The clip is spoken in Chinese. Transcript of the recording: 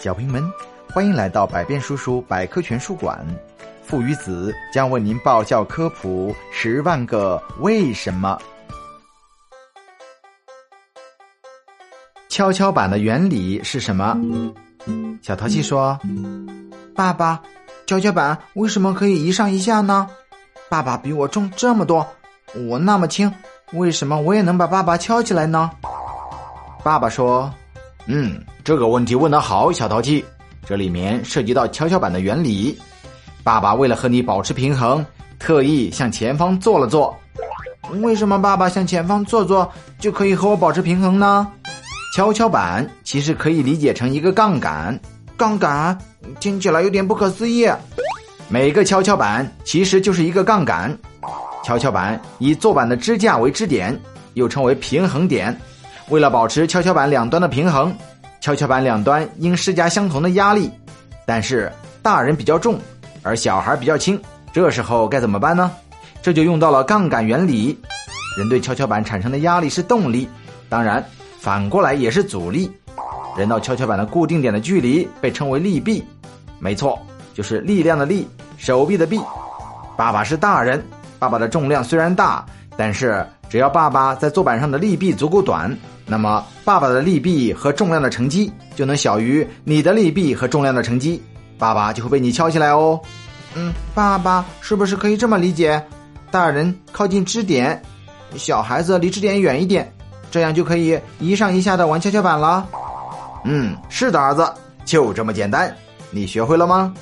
小朋友们，欢迎来到百变叔叔百科全书馆。父与子将为您爆笑科普十万个为什么。跷跷板的原理是什么？小淘气说：“爸爸，跷跷板为什么可以一上一下呢？爸爸比我重这么多，我那么轻，为什么我也能把爸爸敲起来呢？”爸爸说。嗯，这个问题问得好，小淘气。这里面涉及到跷跷板的原理。爸爸为了和你保持平衡，特意向前方坐了坐。为什么爸爸向前方坐坐就可以和我保持平衡呢？跷跷板其实可以理解成一个杠杆。杠杆听起来有点不可思议。每个跷跷板其实就是一个杠杆。跷跷板以坐板的支架为支点，又称为平衡点。为了保持跷跷板两端的平衡，跷跷板两端应施加相同的压力。但是大人比较重，而小孩比较轻，这时候该怎么办呢？这就用到了杠杆原理。人对跷跷板产生的压力是动力，当然反过来也是阻力。人到跷跷板的固定点的距离被称为力臂。没错，就是力量的力，手臂的臂。爸爸是大人，爸爸的重量虽然大，但是只要爸爸在坐板上的力臂足够短。那么，爸爸的力臂和重量的乘积就能小于你的力臂和重量的乘积，爸爸就会被你敲起来哦。嗯，爸爸是不是可以这么理解？大人靠近支点，小孩子离支点远一点，这样就可以一上一下的玩跷跷板了。嗯，是的，儿子，就这么简单。你学会了吗？